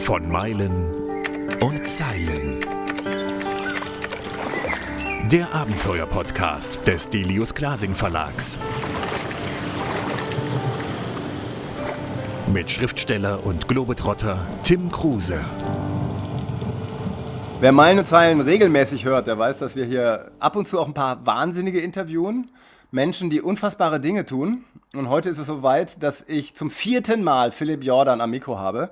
Von Meilen und Zeilen. Der Abenteuer-Podcast des Delius Glasing Verlags. Mit Schriftsteller und Globetrotter Tim Kruse. Wer Meilen und Zeilen regelmäßig hört, der weiß, dass wir hier ab und zu auch ein paar Wahnsinnige interviewen. Menschen, die unfassbare Dinge tun. Und heute ist es soweit, dass ich zum vierten Mal Philipp Jordan am Mikro habe.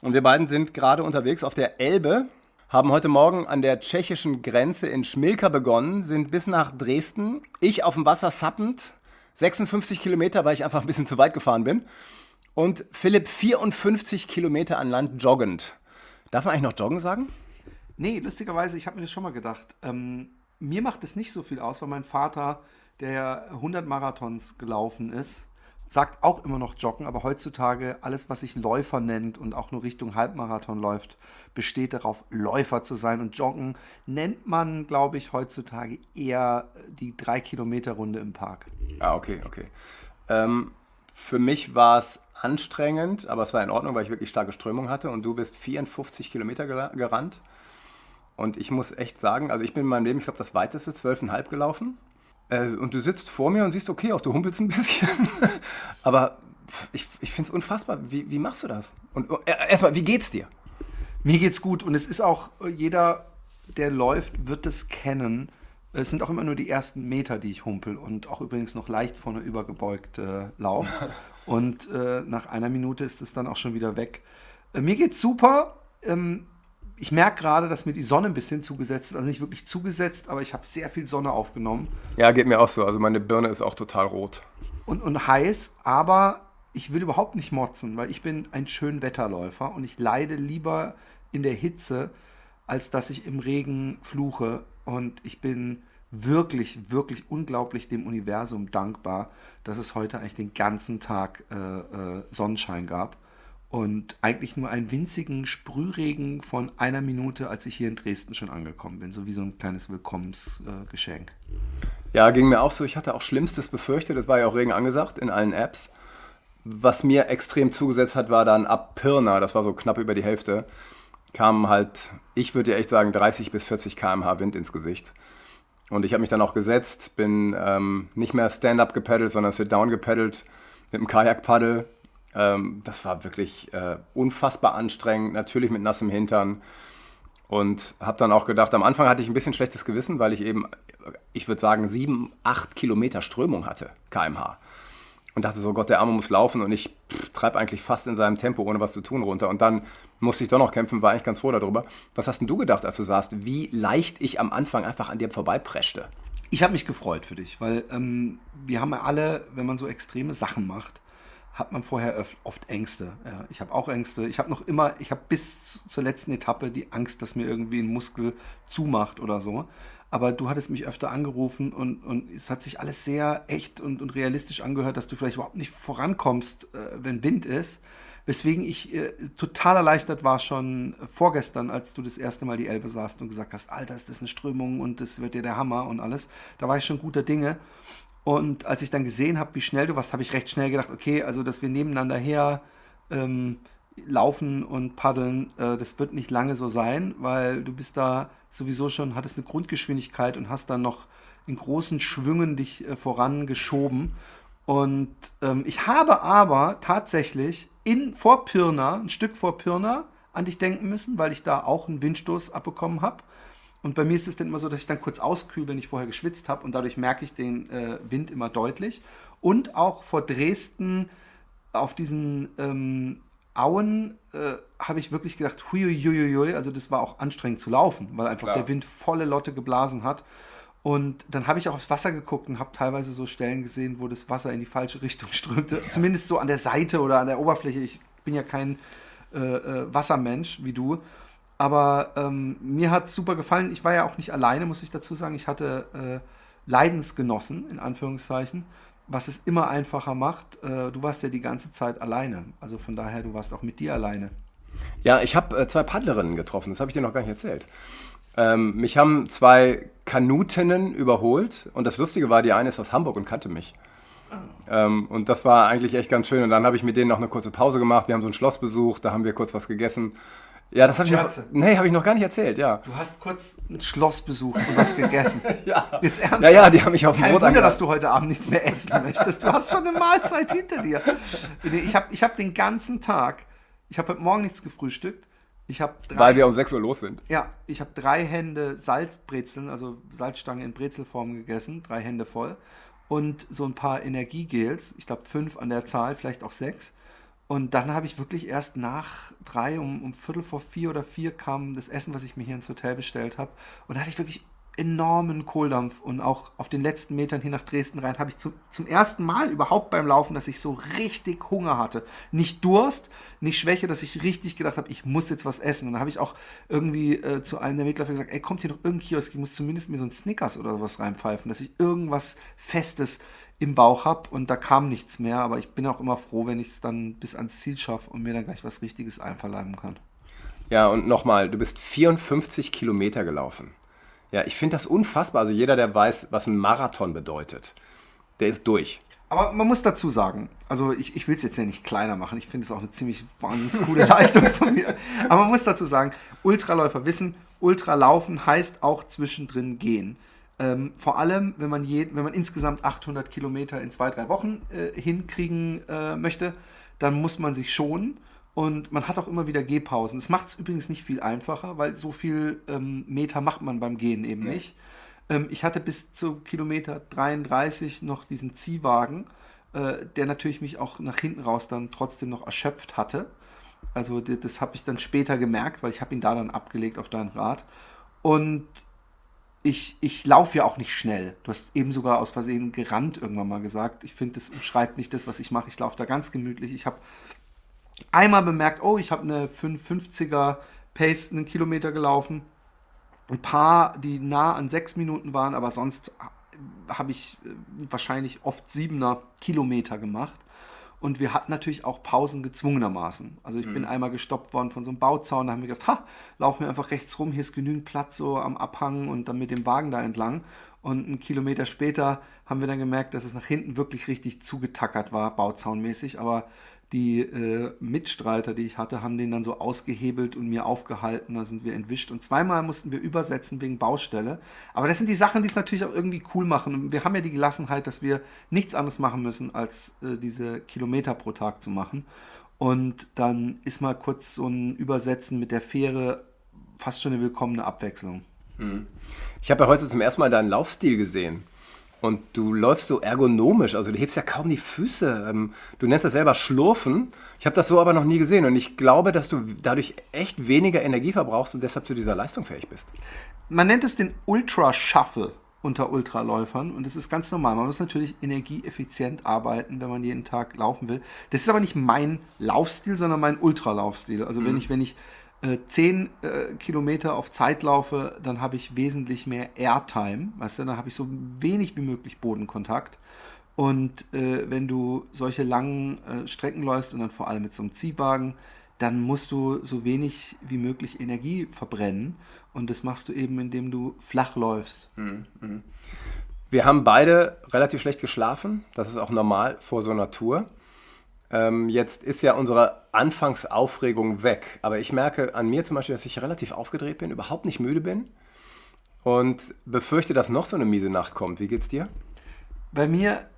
Und wir beiden sind gerade unterwegs auf der Elbe, haben heute Morgen an der tschechischen Grenze in Schmilka begonnen, sind bis nach Dresden. Ich auf dem Wasser sappend, 56 Kilometer, weil ich einfach ein bisschen zu weit gefahren bin. Und Philipp 54 Kilometer an Land joggend. Darf man eigentlich noch joggen sagen? Nee, lustigerweise, ich habe mir das schon mal gedacht. Ähm, mir macht es nicht so viel aus, weil mein Vater, der 100 Marathons gelaufen ist, sagt auch immer noch Joggen, aber heutzutage alles, was sich Läufer nennt und auch nur Richtung Halbmarathon läuft, besteht darauf, Läufer zu sein. Und Joggen nennt man, glaube ich, heutzutage eher die 3-Kilometer-Runde im Park. Ah, okay, okay. Ähm, für mich war es anstrengend, aber es war in Ordnung, weil ich wirklich starke Strömung hatte und du bist 54 Kilometer gerannt. Und ich muss echt sagen, also ich bin in meinem Leben, ich glaube, das weiteste, 12,5 gelaufen. Äh, und du sitzt vor mir und siehst okay aus, du humpelst ein bisschen. Aber ich, ich finde es unfassbar. Wie, wie machst du das? Und äh, erstmal, wie geht's dir? Mir geht's gut und es ist auch, jeder, der läuft, wird es kennen. Es sind auch immer nur die ersten Meter, die ich humpel und auch übrigens noch leicht vorne übergebeugt äh, lauf. und äh, nach einer Minute ist es dann auch schon wieder weg. Äh, mir geht's super. Ähm, ich merke gerade, dass mir die Sonne ein bisschen zugesetzt ist. Also nicht wirklich zugesetzt, aber ich habe sehr viel Sonne aufgenommen. Ja, geht mir auch so. Also meine Birne ist auch total rot. Und, und heiß, aber ich will überhaupt nicht motzen, weil ich bin ein schön Wetterläufer und ich leide lieber in der Hitze, als dass ich im Regen fluche. Und ich bin wirklich, wirklich unglaublich dem Universum dankbar, dass es heute eigentlich den ganzen Tag äh, äh, Sonnenschein gab und eigentlich nur einen winzigen Sprühregen von einer Minute, als ich hier in Dresden schon angekommen bin, so wie so ein kleines Willkommensgeschenk. Ja, ging mir auch so. Ich hatte auch Schlimmstes befürchtet. Es war ja auch Regen angesagt in allen Apps. Was mir extrem zugesetzt hat, war dann ab Pirna, das war so knapp über die Hälfte, kam halt, ich würde ja echt sagen, 30 bis 40 km/h Wind ins Gesicht. Und ich habe mich dann auch gesetzt, bin ähm, nicht mehr Stand-up gepaddelt, sondern Sit-down gepaddelt mit dem Kajakpaddel ähm, das war wirklich äh, unfassbar anstrengend, natürlich mit nassem Hintern. Und habe dann auch gedacht, am Anfang hatte ich ein bisschen schlechtes Gewissen, weil ich eben, ich würde sagen, sieben, acht Kilometer Strömung hatte, kmh. Und dachte so, Gott, der Arme muss laufen und ich treibe eigentlich fast in seinem Tempo, ohne was zu tun, runter. Und dann musste ich doch noch kämpfen, war eigentlich ganz froh darüber. Was hast denn du gedacht, als du sahst, wie leicht ich am Anfang einfach an dir vorbeipreschte? Ich habe mich gefreut für dich, weil ähm, wir haben ja alle, wenn man so extreme Sachen macht, hat man vorher oft Ängste. Ja, ich habe auch Ängste. Ich habe noch immer, ich habe bis zur letzten Etappe die Angst, dass mir irgendwie ein Muskel zumacht oder so. Aber du hattest mich öfter angerufen und, und es hat sich alles sehr echt und, und realistisch angehört, dass du vielleicht überhaupt nicht vorankommst, äh, wenn Wind ist. Weswegen ich äh, total erleichtert war schon vorgestern, als du das erste Mal die Elbe saßt und gesagt hast, Alter, ist das eine Strömung und das wird dir der Hammer und alles. Da war ich schon guter Dinge. Und als ich dann gesehen habe, wie schnell du warst, habe ich recht schnell gedacht, okay, also dass wir nebeneinander her ähm, laufen und paddeln, äh, das wird nicht lange so sein, weil du bist da sowieso schon, hattest eine Grundgeschwindigkeit und hast dann noch in großen Schwüngen dich äh, vorangeschoben. Und ähm, ich habe aber tatsächlich in vor Pirna, ein Stück vor Pirna, an dich denken müssen, weil ich da auch einen Windstoß abbekommen habe. Und bei mir ist es dann immer so, dass ich dann kurz auskühle, wenn ich vorher geschwitzt habe und dadurch merke ich den äh, Wind immer deutlich. Und auch vor Dresden auf diesen ähm, Auen äh, habe ich wirklich gedacht, huiuiuiui, also das war auch anstrengend zu laufen, weil einfach Klar. der Wind volle Lotte geblasen hat. Und dann habe ich auch aufs Wasser geguckt und habe teilweise so Stellen gesehen, wo das Wasser in die falsche Richtung strömte. Ja. Zumindest so an der Seite oder an der Oberfläche. Ich bin ja kein äh, äh Wassermensch wie du. Aber ähm, mir hat es super gefallen. Ich war ja auch nicht alleine, muss ich dazu sagen. Ich hatte äh, Leidensgenossen, in Anführungszeichen, was es immer einfacher macht. Äh, du warst ja die ganze Zeit alleine. Also von daher, du warst auch mit dir alleine. Ja, ich habe äh, zwei Paddlerinnen getroffen. Das habe ich dir noch gar nicht erzählt. Ähm, mich haben zwei Kanutinnen überholt. Und das Lustige war, die eine ist aus Hamburg und kannte mich. Ähm, und das war eigentlich echt ganz schön. Und dann habe ich mit denen noch eine kurze Pause gemacht. Wir haben so ein Schloss besucht, da haben wir kurz was gegessen. Ja, das habe ich noch, nee, habe ich noch gar nicht erzählt, ja. Du hast kurz ein Schloss besucht und was gegessen. Ja. Jetzt ernsthaft? Ja, ja, die haben mich auf dem Brot Wunder, angelacht. dass du heute Abend nichts mehr essen möchtest. Du hast schon eine Mahlzeit hinter dir. Ich habe ich hab den ganzen Tag, ich habe heute Morgen nichts gefrühstückt. Ich habe Weil wir um 6 Uhr los sind. ja, ich habe drei Hände Salzbrezeln, also Salzstangen in Brezelform gegessen, drei Hände voll. Und so ein paar Energiegels, ich glaube fünf an der Zahl, vielleicht auch sechs. Und dann habe ich wirklich erst nach drei, um, um Viertel vor vier oder vier kam das Essen, was ich mir hier ins Hotel bestellt habe. Und da hatte ich wirklich enormen Kohldampf. Und auch auf den letzten Metern hier nach Dresden rein habe ich zum, zum ersten Mal überhaupt beim Laufen, dass ich so richtig Hunger hatte. Nicht Durst, nicht Schwäche, dass ich richtig gedacht habe, ich muss jetzt was essen. Und dann habe ich auch irgendwie äh, zu einem der Mitläufer gesagt, ey, kommt hier noch irgendein Kiosk, ich muss zumindest mir so ein Snickers oder sowas reinpfeifen, dass ich irgendwas Festes im Bauch habe und da kam nichts mehr, aber ich bin auch immer froh, wenn ich es dann bis ans Ziel schaffe und mir dann gleich was Richtiges einverleiben kann. Ja, und nochmal, du bist 54 Kilometer gelaufen. Ja, ich finde das unfassbar. Also jeder, der weiß, was ein Marathon bedeutet, der ist durch. Aber man muss dazu sagen, also ich, ich will es jetzt ja nicht kleiner machen, ich finde es auch eine ziemlich wahnsinnig coole Leistung von mir. Aber man muss dazu sagen, Ultraläufer wissen, Ultralaufen heißt auch zwischendrin gehen. Ähm, vor allem, wenn man, je, wenn man insgesamt 800 Kilometer in zwei, drei Wochen äh, hinkriegen äh, möchte, dann muss man sich schonen. Und man hat auch immer wieder Gehpausen. Das macht es übrigens nicht viel einfacher, weil so viel ähm, Meter macht man beim Gehen eben nicht. Ähm, ich hatte bis zu Kilometer 33 noch diesen Ziehwagen, äh, der natürlich mich auch nach hinten raus dann trotzdem noch erschöpft hatte. Also das, das habe ich dann später gemerkt, weil ich habe ihn da dann abgelegt auf dein Rad. Und ich, ich laufe ja auch nicht schnell. Du hast eben sogar aus Versehen gerannt irgendwann mal gesagt. Ich finde, das umschreibt nicht das, was ich mache. Ich laufe da ganz gemütlich. Ich habe einmal bemerkt, oh, ich habe eine 550er Pace, einen Kilometer gelaufen. Ein paar, die nah an sechs Minuten waren, aber sonst habe ich äh, wahrscheinlich oft siebener Kilometer gemacht. Und wir hatten natürlich auch Pausen gezwungenermaßen. Also ich bin einmal gestoppt worden von so einem Bauzaun, da haben wir gedacht, ha, laufen wir einfach rechts rum, hier ist genügend Platz so am Abhang und dann mit dem Wagen da entlang. Und einen Kilometer später haben wir dann gemerkt, dass es nach hinten wirklich richtig zugetackert war, bauzaunmäßig. Aber die äh, Mitstreiter, die ich hatte, haben den dann so ausgehebelt und mir aufgehalten. Da sind wir entwischt. Und zweimal mussten wir übersetzen wegen Baustelle. Aber das sind die Sachen, die es natürlich auch irgendwie cool machen. Und wir haben ja die Gelassenheit, dass wir nichts anderes machen müssen, als äh, diese Kilometer pro Tag zu machen. Und dann ist mal kurz so ein Übersetzen mit der Fähre fast schon eine willkommene Abwechslung. Ich habe ja heute zum ersten Mal deinen Laufstil gesehen. Und du läufst so ergonomisch, also du hebst ja kaum die Füße. Ähm, Du nennst das selber Schlurfen. Ich habe das so aber noch nie gesehen. Und ich glaube, dass du dadurch echt weniger Energie verbrauchst und deshalb zu dieser Leistung fähig bist. Man nennt es den Ultra Shuffle unter Ultraläufern und das ist ganz normal. Man muss natürlich energieeffizient arbeiten, wenn man jeden Tag laufen will. Das ist aber nicht mein Laufstil, sondern mein Ultralaufstil. Also wenn ich, wenn ich äh, 10 äh, Kilometer auf Zeit laufe, dann habe ich wesentlich mehr Airtime. Weißt du, dann habe ich so wenig wie möglich Bodenkontakt. Und äh, wenn du solche langen äh, Strecken läufst und dann vor allem mit so einem Ziehwagen, dann musst du so wenig wie möglich Energie verbrennen. Und das machst du eben, indem du flach läufst. Wir haben beide relativ schlecht geschlafen. Das ist auch normal vor so einer Tour. Ähm, jetzt ist ja unsere Anfangsaufregung weg. Aber ich merke an mir zum Beispiel, dass ich relativ aufgedreht bin, überhaupt nicht müde bin und befürchte, dass noch so eine miese Nacht kommt. Wie geht's dir? Bei mir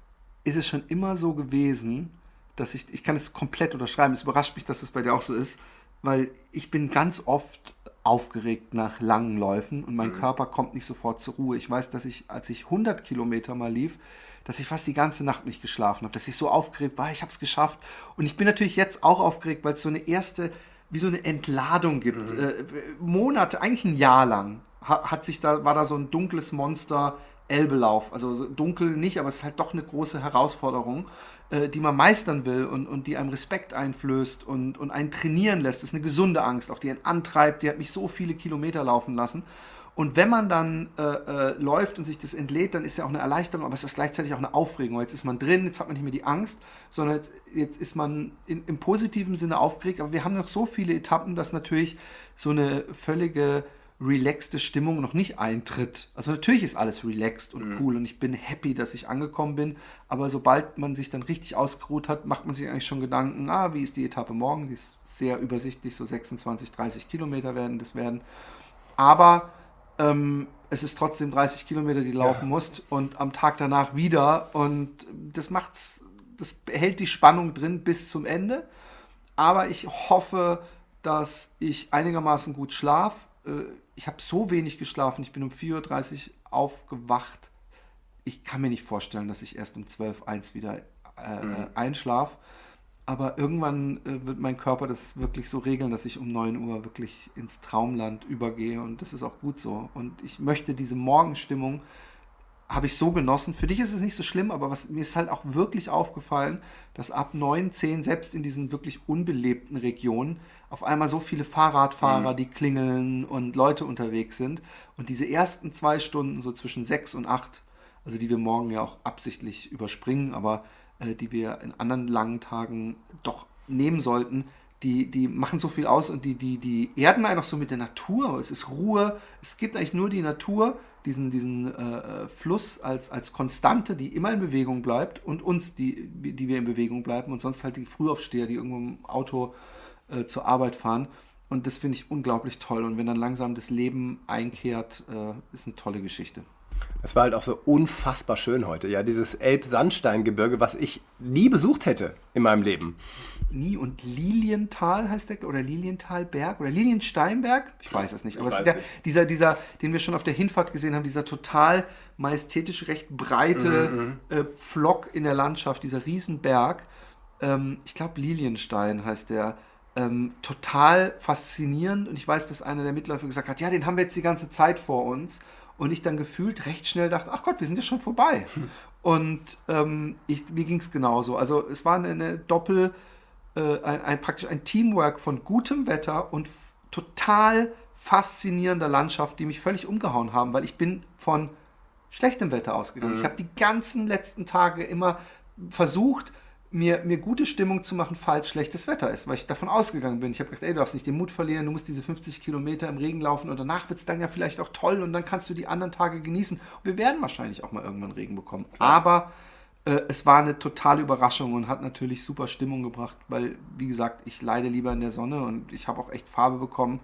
ist es schon immer so gewesen, dass ich, ich kann es komplett unterschreiben, es überrascht mich, dass es bei dir auch so ist, weil ich bin ganz oft aufgeregt nach langen Läufen und mein Körper kommt nicht sofort zur Ruhe. Ich weiß, dass ich, als ich 100 Kilometer mal lief, dass ich fast die ganze Nacht nicht geschlafen habe, dass ich so aufgeregt war, ich habe es geschafft. Und ich bin natürlich jetzt auch aufgeregt, weil es so eine erste, wie so eine Entladung gibt. Äh, Monate, eigentlich ein Jahr lang, ha- hat sich da, war da so ein dunkles Monster Elbelauf. Also so dunkel nicht, aber es ist halt doch eine große Herausforderung, äh, die man meistern will und, und die einem Respekt einflößt und, und einen trainieren lässt. Das ist eine gesunde Angst, auch die einen antreibt. Die hat mich so viele Kilometer laufen lassen. Und wenn man dann äh, äh, läuft und sich das entlädt, dann ist ja auch eine Erleichterung, aber es ist gleichzeitig auch eine Aufregung. Jetzt ist man drin, jetzt hat man nicht mehr die Angst, sondern jetzt, jetzt ist man in, im positiven Sinne aufgeregt. Aber wir haben noch so viele Etappen, dass natürlich so eine völlige relaxte Stimmung noch nicht eintritt. Also natürlich ist alles relaxed und Mhm. cool und ich bin happy, dass ich angekommen bin, aber sobald man sich dann richtig ausgeruht hat, macht man sich eigentlich schon Gedanken, ah, wie ist die Etappe morgen? Die ist sehr übersichtlich, so 26, 30 Kilometer werden das werden. Aber ähm, es ist trotzdem 30 Kilometer, die du laufen musst und am Tag danach wieder und das macht's, das hält die Spannung drin bis zum Ende. Aber ich hoffe, dass ich einigermaßen gut schlaf. Äh, Ich habe so wenig geschlafen. Ich bin um 4.30 Uhr aufgewacht. Ich kann mir nicht vorstellen, dass ich erst um 12, 1 wieder äh, äh, einschlaf. Aber irgendwann äh, wird mein Körper das wirklich so regeln, dass ich um 9 Uhr wirklich ins Traumland übergehe. Und das ist auch gut so. Und ich möchte diese Morgenstimmung habe ich so genossen. Für dich ist es nicht so schlimm, aber was mir ist halt auch wirklich aufgefallen, dass ab 9, 10, selbst in diesen wirklich unbelebten Regionen, auf einmal so viele Fahrradfahrer, die klingeln und Leute unterwegs sind. Und diese ersten zwei Stunden, so zwischen 6 und 8, also die wir morgen ja auch absichtlich überspringen, aber äh, die wir in anderen langen Tagen doch nehmen sollten, die, die machen so viel aus und die, die, die erden einfach so mit der Natur. Es ist Ruhe, es gibt eigentlich nur die Natur, diesen, diesen äh, Fluss als, als Konstante, die immer in Bewegung bleibt und uns, die, die wir in Bewegung bleiben und sonst halt die Frühaufsteher, die irgendwo im Auto äh, zur Arbeit fahren. Und das finde ich unglaublich toll. Und wenn dann langsam das Leben einkehrt, äh, ist eine tolle Geschichte. Es war halt auch so unfassbar schön heute. Ja, dieses Elbsandsteingebirge, was ich nie besucht hätte in meinem Leben. Nie und Lilienthal heißt der, oder Lilienthalberg oder Liliensteinberg? Ich weiß es nicht. Aber es ist der, dieser, dieser, den wir schon auf der Hinfahrt gesehen haben, dieser total majestätisch recht breite Mhm, äh, Pflock in der Landschaft, dieser Riesenberg. Ähm, ich glaube, Lilienstein heißt der. Ähm, total faszinierend. Und ich weiß, dass einer der Mitläufer gesagt hat, ja, den haben wir jetzt die ganze Zeit vor uns. Und ich dann gefühlt recht schnell dachte, ach Gott, wir sind ja schon vorbei. Und ähm, ich, mir ging es genauso. Also es war eine, eine Doppel, äh, ein, ein, praktisch ein Teamwork von gutem Wetter und total faszinierender Landschaft, die mich völlig umgehauen haben, weil ich bin von schlechtem Wetter ausgegangen. Ich habe die ganzen letzten Tage immer versucht, mir, mir gute Stimmung zu machen, falls schlechtes Wetter ist, weil ich davon ausgegangen bin. Ich habe gedacht, ey, du darfst nicht den Mut verlieren, du musst diese 50 Kilometer im Regen laufen und danach wird es dann ja vielleicht auch toll und dann kannst du die anderen Tage genießen. Und wir werden wahrscheinlich auch mal irgendwann Regen bekommen. Aber äh, es war eine totale Überraschung und hat natürlich super Stimmung gebracht, weil, wie gesagt, ich leide lieber in der Sonne und ich habe auch echt Farbe bekommen.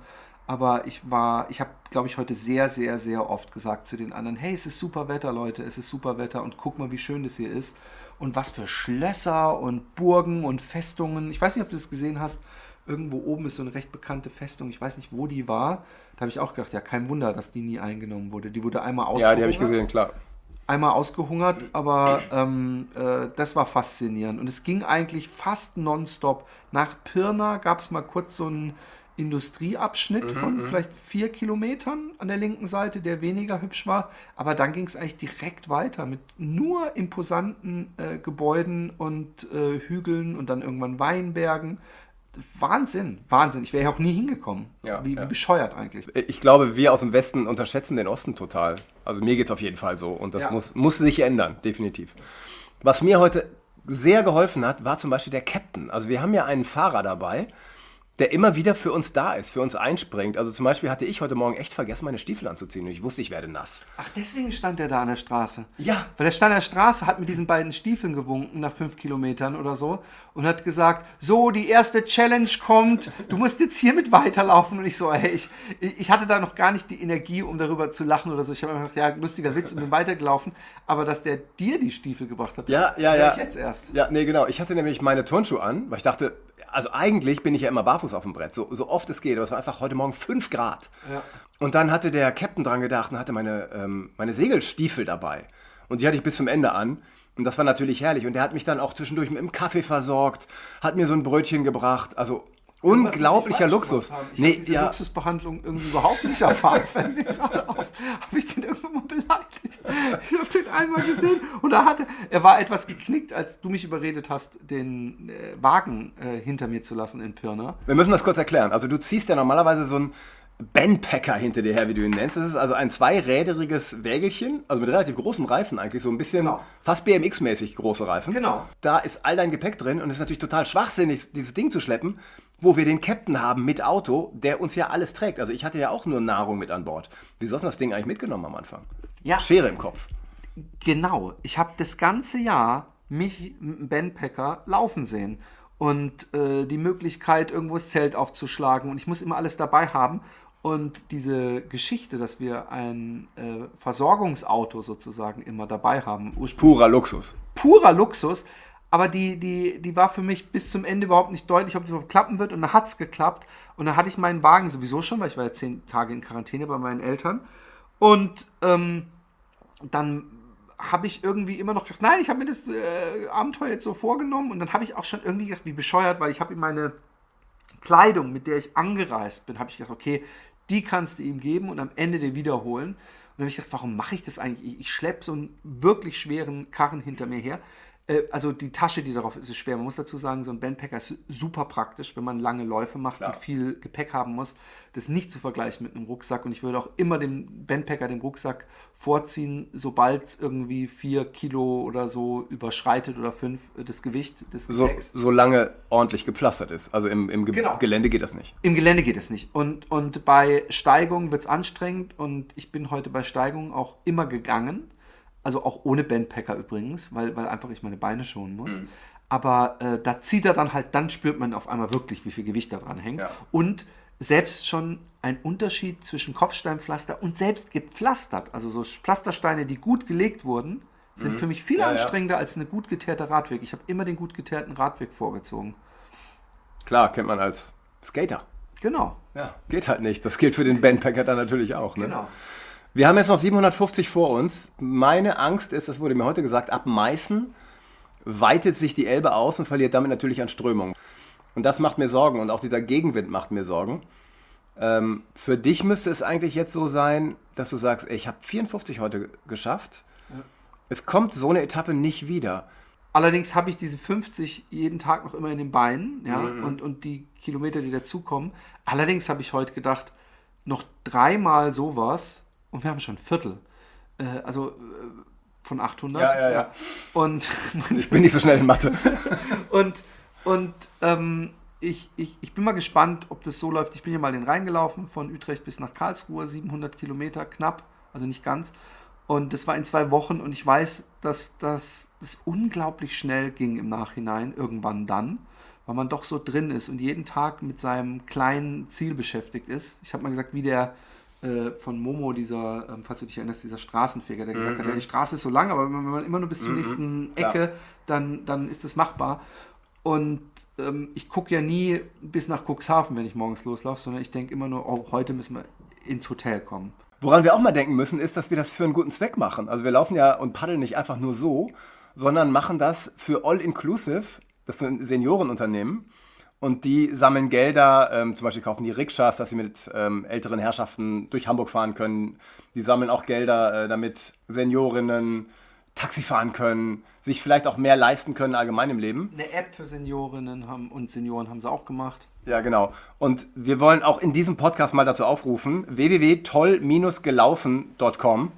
Aber ich war, ich habe, glaube ich, heute sehr, sehr, sehr oft gesagt zu den anderen, hey, es ist super Wetter, Leute, es ist super Wetter und guck mal, wie schön das hier ist. Und was für Schlösser und Burgen und Festungen. Ich weiß nicht, ob du das gesehen hast. Irgendwo oben ist so eine recht bekannte Festung. Ich weiß nicht, wo die war. Da habe ich auch gedacht, ja, kein Wunder, dass die nie eingenommen wurde. Die wurde einmal Ja, die habe ich gesehen, klar. Einmal ausgehungert, aber ähm, äh, das war faszinierend. Und es ging eigentlich fast nonstop. Nach Pirna gab es mal kurz so einen Industrieabschnitt von vielleicht vier Kilometern an der linken Seite, der weniger hübsch war. Aber dann ging es eigentlich direkt weiter mit nur imposanten äh, Gebäuden und äh, Hügeln und dann irgendwann Weinbergen. Wahnsinn, Wahnsinn. Ich wäre ja auch nie hingekommen. Ja, wie, ja. wie bescheuert eigentlich. Ich glaube, wir aus dem Westen unterschätzen den Osten total. Also mir geht es auf jeden Fall so. Und das Ja. muss, muss sich ändern, definitiv. Was mir heute sehr geholfen hat, war zum Beispiel der Captain. Also wir haben ja einen Fahrer dabei, der immer wieder für uns da ist, für uns einspringt. Also zum Beispiel hatte ich heute Morgen echt vergessen, meine Stiefel anzuziehen. Und ich wusste, ich werde nass. Ach, deswegen stand er da an der Straße. Ja. Weil er stand an der Straße, hat mit diesen beiden Stiefeln gewunken nach fünf Kilometern oder so und hat gesagt, so, die erste Challenge kommt, du musst jetzt hiermit weiterlaufen. Und ich so, hey, ich, ich hatte da noch gar nicht die Energie, um darüber zu lachen oder so. Ich habe einfach gedacht, ja, lustiger Witz und bin weitergelaufen. Aber dass der dir die Stiefel gebracht hat, das Ja, ja, ja. ich jetzt erst. Ja, nee, genau. Ich hatte nämlich meine Turnschuhe an, weil ich dachte, also eigentlich bin ich ja immer barfuß auf dem Brett, so, so oft es geht. Aber es war einfach heute Morgen 5 Grad. Ja. Und dann hatte der Captain dran gedacht und hatte meine, ähm, meine Segelstiefel dabei. Und die hatte ich bis zum Ende an. Und das war natürlich herrlich. Und der hat mich dann auch zwischendurch mit dem Kaffee versorgt, hat mir so ein Brötchen gebracht. Also unglaublicher Luxus. Ich Nee, diese ja, Luxusbehandlung irgendwie überhaupt nicht erfahren. Fällt mir gerade auf. Habe ich den irgendwann mal beleidigt? Ich habe den einmal gesehen und da hatte er war etwas geknickt, als du mich überredet hast, den äh, Wagen äh, hinter mir zu lassen in Pirna. wir müssen das kurz erklären. Also du ziehst ja normalerweise so ein Bandpacker hinter dir her, wie du ihn nennst. Das ist also ein zweiräderiges Wägelchen, also mit relativ großen Reifen eigentlich, so ein bisschen Genau. fast BMX-mäßig große Reifen. Genau. Da ist all dein Gepäck drin und es ist natürlich total schwachsinnig, dieses Ding zu schleppen, wo wir den Captain haben mit Auto, der uns ja alles trägt. Also ich hatte ja auch nur Nahrung mit an Bord. Wieso hast du das Ding eigentlich mitgenommen am Anfang? Ja. Schere im Kopf. Genau. Ich habe das ganze Jahr mich Bandpacker laufen sehen. Und äh, die Möglichkeit, irgendwo das Zelt aufzuschlagen. Und ich muss immer alles dabei haben. Und diese Geschichte, dass wir ein äh, Versorgungsauto sozusagen immer dabei haben, Purer Luxus. purer Luxus. Aber die, die, die war für mich bis zum Ende überhaupt nicht deutlich, ob das überhaupt klappen wird. Und dann hat es geklappt. Und dann hatte ich meinen Wagen sowieso schon, weil ich war ja zehn Tage in Quarantäne bei meinen Eltern. Und ähm, dann habe ich irgendwie immer noch gedacht, nein, ich habe mir das äh, Abenteuer jetzt so vorgenommen. Und dann habe ich auch schon irgendwie gedacht, wie bescheuert, weil ich habe ihm meine Kleidung, mit der ich angereist bin, habe ich gedacht, okay, die kannst du ihm geben und am Ende dir wiederholen. Und dann habe ich gedacht, warum mache ich das eigentlich? Ich, ich schleppe so einen wirklich schweren Karren hinter mir her. Äh, Also die Tasche, die darauf ist, ist schwer. Man muss dazu sagen, so ein Bandpacker ist super praktisch, wenn man lange Läufe macht und viel Gepäck haben muss. Das ist nicht zu vergleichen mit einem Rucksack. Und ich würde auch immer dem Bandpacker, dem Rucksack vorziehen, sobald es irgendwie vier Kilo oder so überschreitet oder fünf äh, das Gewicht des So, Gepäcks. solange ordentlich gepflastert ist. Also im, im Ge Genau. Gelände geht das nicht. Im Gelände geht es nicht. Und, und bei Steigung wird es anstrengend und ich bin heute bei Steigung auch immer gegangen. Also auch ohne Bandpacker übrigens, weil, weil einfach ich meine Beine schonen muss. Aber äh, da zieht er dann halt, dann spürt man auf einmal wirklich, wie viel Gewicht da dran hängt. Ja. Und selbst schon ein Unterschied zwischen Kopfsteinpflaster und selbst gepflastert. Also so Pflastersteine, die gut gelegt wurden, sind für mich viel Ja, ja. anstrengender als eine gut geteerte Radweg. Ich habe immer den gut geteerten Radweg vorgezogen. Klar, kennt man als Skater. Genau. Ja, geht halt nicht. Das gilt für den Bandpacker dann natürlich auch. Ne? Genau. Wir haben jetzt noch 750 vor uns. Meine Angst ist, das wurde mir heute gesagt, ab Meißen weitet sich die Elbe aus und verliert damit natürlich an Strömung. Und das macht mir Sorgen und auch dieser Gegenwind macht mir Sorgen. Ähm, für dich müsste es eigentlich jetzt so sein, dass du sagst, ey, ich habe 54 heute geschafft. Es kommt so eine Etappe nicht wieder. Allerdings habe ich diese 50 jeden Tag noch immer in den Beinen, ja, und, und die Kilometer, die dazukommen. Allerdings habe ich heute gedacht, noch dreimal sowas und wir haben schon ein Viertel. Äh, also äh, von 800. Ja, ja, ja. Und, Ich bin nicht so schnell in Mathe. und, und ähm, ich, ich, ich bin mal gespannt, ob das so läuft. Ich bin ja mal den Rhein gelaufen, von Utrecht bis nach Karlsruhe, 700 Kilometer knapp, also nicht ganz. Und das war in zwei Wochen und ich weiß, dass das, das unglaublich schnell ging im Nachhinein, irgendwann dann, weil man doch so drin ist und jeden Tag mit seinem kleinen Ziel beschäftigt ist. Ich habe mal gesagt, wie der äh, von Momo, dieser, ähm, falls du dich erinnerst, dieser Straßenfeger, der gesagt hat, ja, die Straße ist so lang, aber wenn man immer nur bis zur nächsten klar. Ecke, dann, dann ist das machbar. Und ähm, ich gucke ja nie bis nach Cuxhaven, wenn ich morgens loslaufe, sondern ich denke immer nur, oh, heute müssen wir ins Hotel kommen. Woran wir auch mal denken müssen, ist, dass wir das für einen guten Zweck machen. Also wir laufen ja und paddeln nicht einfach nur so, sondern machen das für All Inclusive, das ist ein Seniorenunternehmen. Und die sammeln Gelder, ähm, zum Beispiel kaufen die Rikschas, dass sie mit ähm, älteren Herrschaften durch Hamburg fahren können. Die sammeln auch Gelder, äh, damit Seniorinnen Taxi fahren können, sich vielleicht auch mehr leisten können allgemein im Leben. Eine App für Seniorinnen haben, und Senioren haben sie auch gemacht. Ja, genau. Und wir wollen auch in diesem Podcast mal dazu aufrufen, www.toll-gelaufen.com.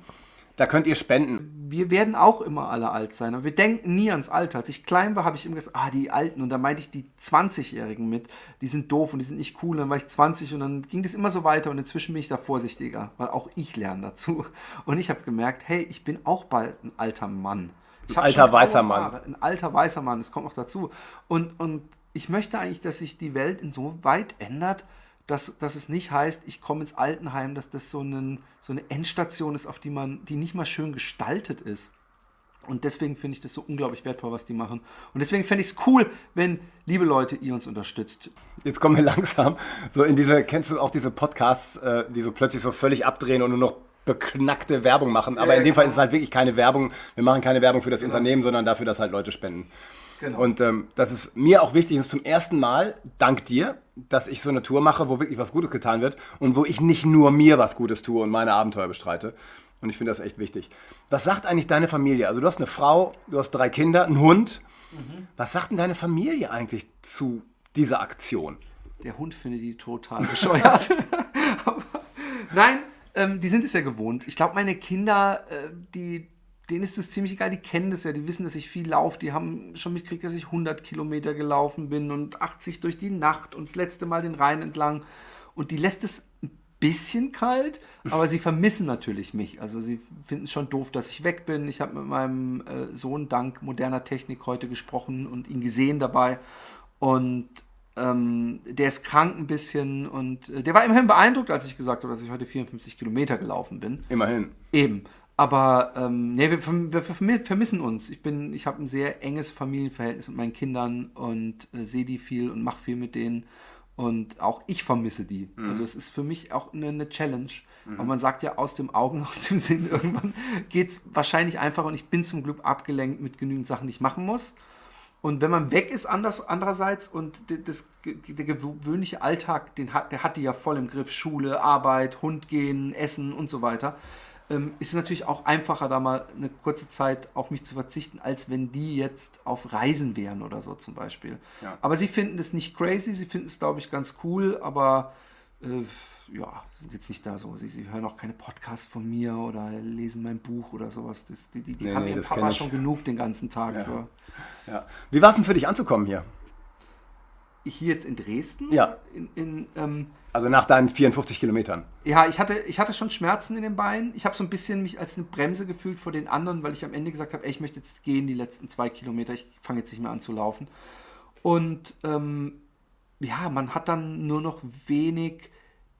Da könnt ihr spenden. Wir werden auch immer alle alt sein, aber wir denken nie ans Alter. Als ich klein war, habe ich immer gesagt, ah, die Alten. Und da meinte ich die 20-Jährigen mit, die sind doof und die sind nicht cool. Dann war ich 20 und dann ging das immer so weiter und inzwischen bin ich da vorsichtiger, weil auch ich lerne dazu. Und ich habe gemerkt, hey, ich bin auch bald ein alter Mann. Ich hab alter weißer Mann. Haare, Ein alter weißer Mann, das kommt noch dazu. Und, und ich möchte eigentlich, dass sich die Welt insoweit ändert, dass, dass es nicht heißt, ich komme ins Altenheim, dass das so, einen, so eine Endstation ist, auf die man, die nicht mal schön gestaltet ist. Und deswegen finde ich das so unglaublich wertvoll, was die machen. Und deswegen fände ich es cool, wenn, liebe Leute, ihr uns unterstützt. Jetzt kommen wir langsam so in diese, kennst du auch diese Podcasts, äh, die so plötzlich so völlig abdrehen und nur noch beknackte Werbung machen. Aber Ja, in dem Fall genau. ist es halt wirklich keine Werbung. Wir machen keine Werbung für das Unternehmen, sondern dafür, dass halt Leute spenden. Genau. Und ähm, das ist mir auch wichtig, ist zum ersten Mal, dank dir, dass ich so eine Tour mache, wo wirklich was Gutes getan wird und wo ich nicht nur mir was Gutes tue und meine Abenteuer bestreite. Und ich finde das echt wichtig. Was sagt eigentlich deine Familie? Also du hast eine Frau, du hast drei Kinder, einen Hund. Was sagt denn deine Familie eigentlich zu dieser Aktion? Der Hund findet die total bescheuert. Nein, ähm, die sind es ja gewohnt. Ich glaube, meine Kinder, äh, die, denen ist es ziemlich egal, die kennen das ja, die wissen, dass ich viel laufe, die haben schon mitgekriegt, dass ich 100 Kilometer gelaufen bin und 80 durch die Nacht und das letzte Mal den Rhein entlang. Und die lässt es ein bisschen kalt, aber sie vermissen natürlich mich. Also sie finden es schon doof, dass ich weg bin. Ich habe mit meinem äh, Sohn dank moderner Technik heute gesprochen und ihn gesehen dabei. Und ähm, der ist krank ein bisschen und äh, der war immerhin beeindruckt, als ich gesagt habe, dass ich heute 54 Kilometer gelaufen bin. Immerhin. Eben. Aber ähm, nee, wir, wir verm- vermissen uns. Ich bin, ich habe ein sehr enges Familienverhältnis mit meinen Kindern und äh, sehe die viel und mache viel mit denen. Und auch ich vermisse die. Also es ist für mich auch eine, eine Challenge. Aber man sagt ja aus dem Augen, aus dem Sinn, irgendwann geht es wahrscheinlich einfach und ich bin zum Glück abgelenkt mit genügend Sachen, die ich machen muss. Und wenn man weg ist, anders, andererseits, und das, der gewöhnliche Alltag, den hat, der hat die ja voll im Griff, Schule, Arbeit, Hund gehen, Essen und so weiter, ähm, ist es natürlich auch einfacher, da mal eine kurze Zeit auf mich zu verzichten, als wenn die jetzt auf Reisen wären oder so zum Beispiel. Ja. Aber sie finden es nicht crazy, sie finden es, glaube ich, ganz cool, aber äh, ja, sind jetzt nicht da so. Sie, sie hören auch keine Podcasts von mir oder lesen mein Buch oder sowas. Das, die die, die Nee, haben nee, ihren Papa schon genug den ganzen Tag. Ja. So. Ja. Wie war es denn für dich anzukommen hier? Hier jetzt in Dresden. Ja. In, in, ähm, Also nach deinen 54 Kilometern. ja, ich hatte, ich hatte schon Schmerzen in den Beinen. Ich habe so ein bisschen mich als eine Bremse gefühlt vor den anderen, weil ich am Ende gesagt habe, ey, ich möchte jetzt gehen die letzten zwei Kilometer. Ich fange jetzt nicht mehr an zu laufen. Und ähm, ja, man hat dann nur noch wenig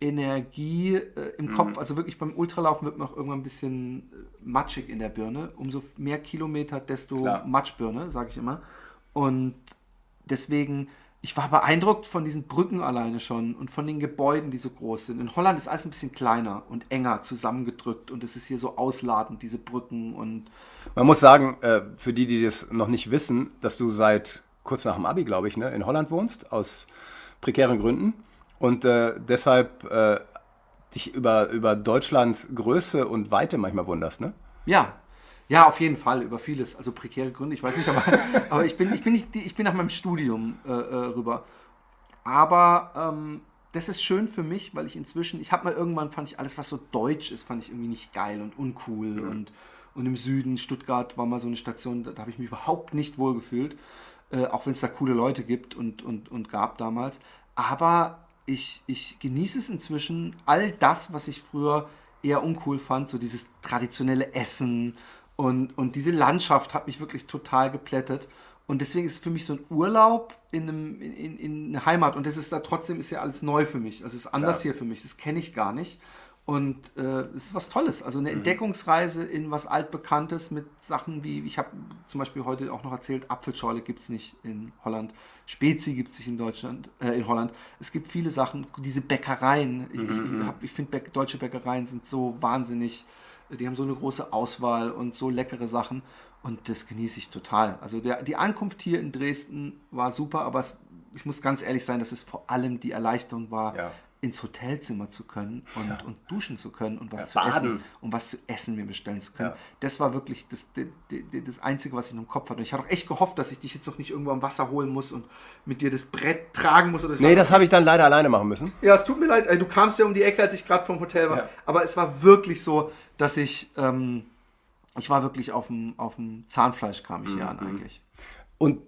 Energie äh, im Mhm. Kopf. Also wirklich beim Ultralaufen wird man auch irgendwann ein bisschen äh, matschig in der Birne. Umso mehr Kilometer, desto Klar. Matschbirne, sage ich immer. Und deswegen, ich war beeindruckt von diesen Brücken alleine schon und von den Gebäuden, die so groß sind. In Holland ist alles ein bisschen kleiner und enger zusammengedrückt und es ist hier so ausladend, diese Brücken und Man muss sagen, äh, für die, die das noch nicht wissen, dass du seit kurz nach dem Abi, glaube ich, ne, in Holland wohnst, aus prekären Gründen. Und äh, deshalb äh, dich über, über Deutschlands Größe und Weite manchmal wunderst, ne? Ja, ja, auf jeden Fall, über vieles. Also prekäre Gründe, ich weiß nicht, aber, aber ich, bin, ich, bin nicht, ich bin nach meinem Studium äh, äh, rüber. Aber ähm, das ist schön für mich, weil ich inzwischen, ich habe mal irgendwann, fand ich alles, was so deutsch ist, fand ich irgendwie nicht geil und uncool. Und, und im Süden, Stuttgart war mal so eine Station, da, da habe ich mich überhaupt nicht wohl gefühlt. Äh, auch wenn es da coole Leute gibt und, und, und gab damals. Aber ich, ich genieße es inzwischen, all das, was ich früher eher uncool fand, so dieses traditionelle Essen und, und diese Landschaft hat mich wirklich total geplättet. Und deswegen ist es für mich so ein Urlaub in, einem, in, in, in eine Heimat. Und das ist da trotzdem ist ja alles neu für mich. Also es ist anders Klar. hier für mich. Das kenne ich gar nicht. Und äh, es ist was Tolles. Also Mhm. eine Entdeckungsreise in was Altbekanntes mit Sachen wie, ich habe zum Beispiel heute auch noch erzählt, Apfelschorle gibt es nicht in Holland. Spezi gibt es nicht in Deutschland, äh, in Holland. Es gibt viele Sachen, diese Bäckereien. Ich, Mhm, ich, hab- ich finde, deutsche Bäckereien sind so wahnsinnig, die haben so eine große Auswahl und so leckere Sachen. Und das genieße ich total. Also der, die Ankunft hier in Dresden war super, aber es, ich muss ganz ehrlich sein, dass es vor allem die Erleichterung war, Ja. Ins Hotelzimmer zu können und, und duschen zu können und was Ja, zu baden. essen und was zu essen mir bestellen zu können. Ja. Das war wirklich das, das, das Einzige, was ich noch im Kopf hatte. Und ich hatte auch echt gehofft, dass ich dich jetzt noch nicht irgendwo am Wasser holen muss und mit dir das Brett tragen muss. Oder Nee, das habe ich dann leider alleine machen müssen. ja, es tut mir leid, du kamst ja um die Ecke, als ich gerade vom Hotel war. Ja. Aber es war wirklich so, dass ich, ähm, ich war wirklich auf dem, auf dem Zahnfleisch kam ich hier an eigentlich. Und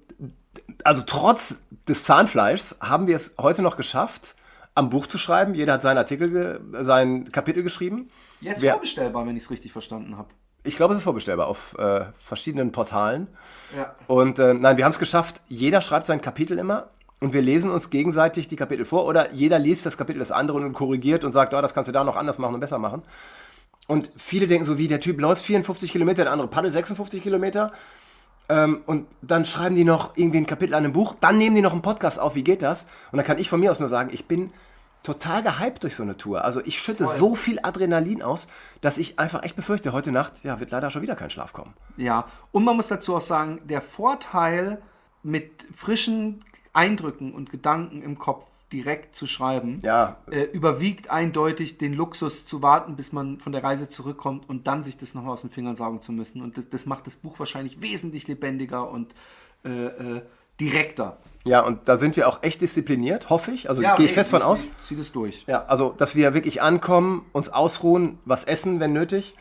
also trotz des Zahnfleischs haben wir es heute noch geschafft, am Buch zu schreiben. Jeder hat seinen Artikel, sein Kapitel geschrieben. Jetzt Wer- vorbestellbar, wenn ich es richtig verstanden habe. Ich glaube, es ist vorbestellbar auf äh, verschiedenen Portalen. Ja. Und äh, nein, wir haben es geschafft. Jeder schreibt sein Kapitel immer und wir lesen uns gegenseitig die Kapitel vor oder jeder liest das Kapitel des anderen und korrigiert und sagt, oh, das kannst du da noch anders machen und besser machen. Und viele denken so, wie der Typ läuft 54 Kilometer, der andere paddelt 56 Kilometer. Ähm, und dann schreiben die noch irgendwie ein Kapitel an einem Buch, dann nehmen die noch einen Podcast auf, wie geht das? Und dann kann ich von mir aus nur sagen, ich bin total gehypt durch so eine Tour. Also ich schütte so viel Adrenalin aus, dass ich einfach echt befürchte, heute Nacht ja, wird leider schon wieder kein Schlaf kommen. Ja, und man muss dazu auch sagen, der Vorteil mit frischen Eindrücken und Gedanken im Kopf direkt zu schreiben, Ja. äh, überwiegt eindeutig den Luxus zu warten, bis man von der Reise zurückkommt und dann sich das nochmal aus den Fingern saugen zu müssen. Und das, das macht das Buch wahrscheinlich wesentlich lebendiger und äh, äh, direkter. Ja, und da sind wir auch echt diszipliniert, hoffe ich. Also gehe ich fest von aus. Zieh das durch. Ja, also, dass wir wirklich ankommen, uns ausruhen, was essen, wenn nötig,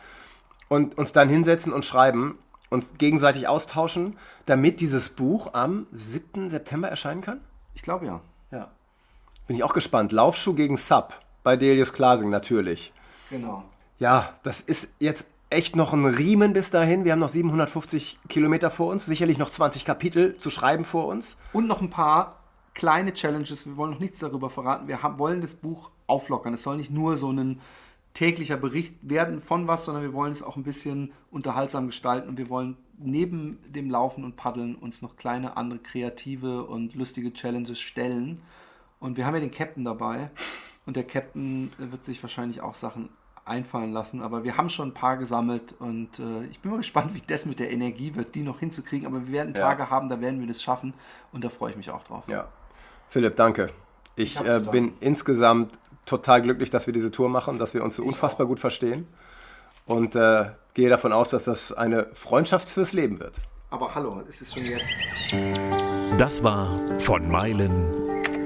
und uns dann hinsetzen und schreiben, uns gegenseitig austauschen, damit dieses Buch am 7. September erscheinen kann? Ich glaube ja. Ja. Bin ich auch gespannt. Laufschuh gegen Sub bei Delius Klasing natürlich. Genau. Ja, das ist jetzt echt noch ein Riemen bis dahin. Wir haben noch 750 Kilometer vor uns, sicherlich noch 20 Kapitel zu schreiben vor uns. Und noch ein paar kleine Challenges. Wir wollen noch nichts darüber verraten. Wir haben, wollen das Buch auflockern. Es soll nicht nur so ein täglicher Bericht werden von was, sondern wir wollen es auch ein bisschen unterhaltsam gestalten und wir wollen neben dem Laufen und Paddeln uns noch kleine andere kreative und lustige Challenges stellen. Und wir haben ja den Captain dabei und der Captain wird sich wahrscheinlich auch Sachen einfallen lassen, aber wir haben schon ein paar gesammelt und äh, ich bin mal gespannt, wie das mit der Energie wird, die noch hinzukriegen, aber wir werden Ja. Tage haben, da werden wir das schaffen und da freue ich mich auch drauf. Ja. Philipp, danke. Ich, äh, bin insgesamt total glücklich, dass wir diese Tour machen, dass wir uns so unfassbar gut verstehen. Und äh, gehe davon aus, dass das eine Freundschaft fürs Leben wird. Aber hallo, es ist schon jetzt. Das war von Meilen